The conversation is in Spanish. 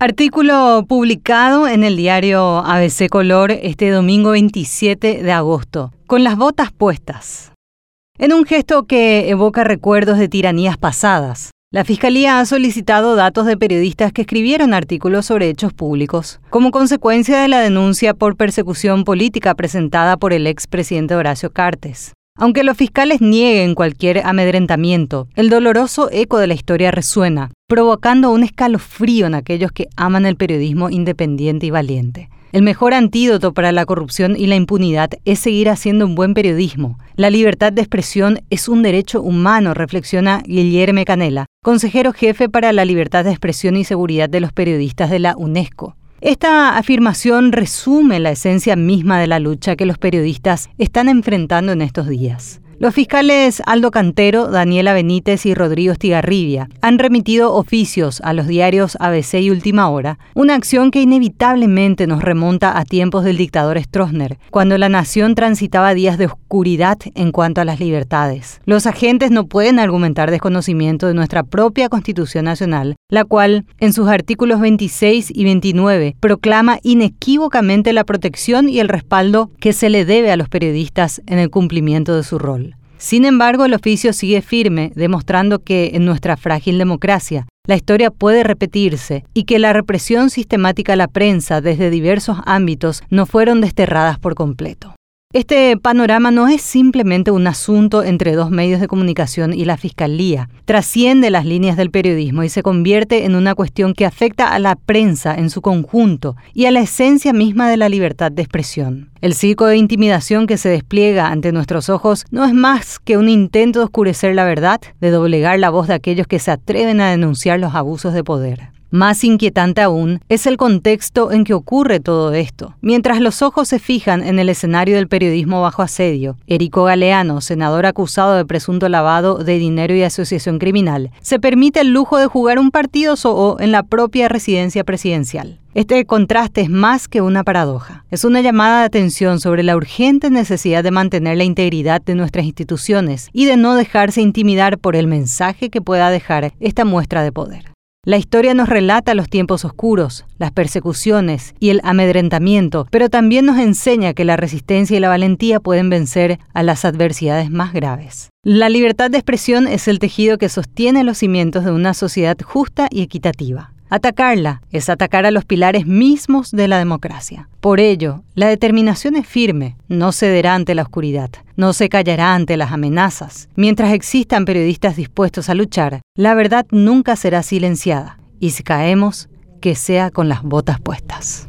Artículo publicado en el diario ABC Color este domingo 27 de agosto, con las botas puestas. En un gesto que evoca recuerdos de tiranías pasadas, la Fiscalía ha solicitado datos de periodistas que escribieron artículos sobre hechos públicos, como consecuencia de la denuncia por persecución política presentada por el expresidente Horacio Cartes. Aunque los fiscales nieguen cualquier amedrentamiento, el doloroso eco de la historia resuena, provocando un escalofrío en aquellos que aman el periodismo independiente y valiente. El mejor antídoto para la corrupción y la impunidad es seguir haciendo un buen periodismo. La libertad de expresión es un derecho humano, reflexiona Guillermo Canela, consejero jefe para la libertad de expresión y seguridad de los periodistas de la UNESCO. Esta afirmación resume la esencia misma de la lucha que los periodistas están enfrentando en estos días. Los fiscales Aldo Cantero, Daniela Benítez y Rodrigo Estigarribia han remitido oficios a los diarios ABC y Última Hora, una acción que inevitablemente nos remonta a tiempos del dictador Stroessner, cuando la nación transitaba días de oscuridad en cuanto a las libertades. Los agentes no pueden argumentar desconocimiento de nuestra propia Constitución Nacional, la cual, en sus artículos 26 y 29, proclama inequívocamente la protección y el respaldo que se le debe a los periodistas en el cumplimiento de su rol. Sin embargo, el oficio sigue firme, demostrando que en nuestra frágil democracia la historia puede repetirse y que la represión sistemática a la prensa desde diversos ámbitos no fueron desterradas por completo. Este panorama no es simplemente un asunto entre dos medios de comunicación y la Fiscalía, trasciende las líneas del periodismo y se convierte en una cuestión que afecta a la prensa en su conjunto y a la esencia misma de la libertad de expresión. El circo de intimidación que se despliega ante nuestros ojos no es más que un intento de oscurecer la verdad, de doblegar la voz de aquellos que se atreven a denunciar los abusos de poder. Más inquietante aún es el contexto en que ocurre todo esto. Mientras los ojos se fijan en el escenario del periodismo bajo asedio, Erico Galeano, senador acusado de presunto lavado de dinero y asociación criminal, se permite el lujo de jugar un partido o en la propia residencia presidencial. Este contraste es más que una paradoja. Es una llamada de atención sobre la urgente necesidad de mantener la integridad de nuestras instituciones y de no dejarse intimidar por el mensaje que pueda dejar esta muestra de poder. La historia nos relata los tiempos oscuros, las persecuciones y el amedrentamiento, pero también nos enseña que la resistencia y la valentía pueden vencer a las adversidades más graves. La libertad de expresión es el tejido que sostiene los cimientos de una sociedad justa y equitativa. Atacarla es atacar a los pilares mismos de la democracia. Por ello, la determinación es firme, no cederá ante la oscuridad, no se callará ante las amenazas. Mientras existan periodistas dispuestos a luchar, la verdad nunca será silenciada. Y si caemos, que sea con las botas puestas.